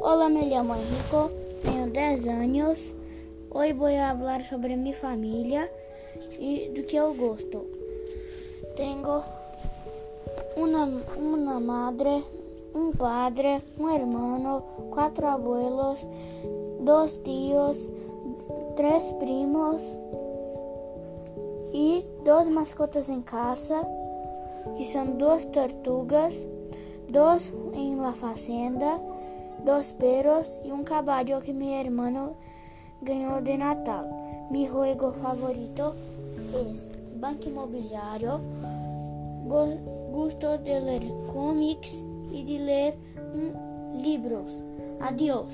Olá, me llamo Enrico, tenho 10 anos. Hoje vou falar sobre minha família e do que eu gosto. Tenho uma, uma madre, um padre, um irmão, quatro abuelos, dois tios, três primos e duas mascotas em casa, que são duas tortugas, dois em la fazenda, dois perros e um caballo que meu irmão ganhou de Natal. Mi juego favorito é Banco Imobiliário. Gosto de ler cómics e de ler livros. Adiós.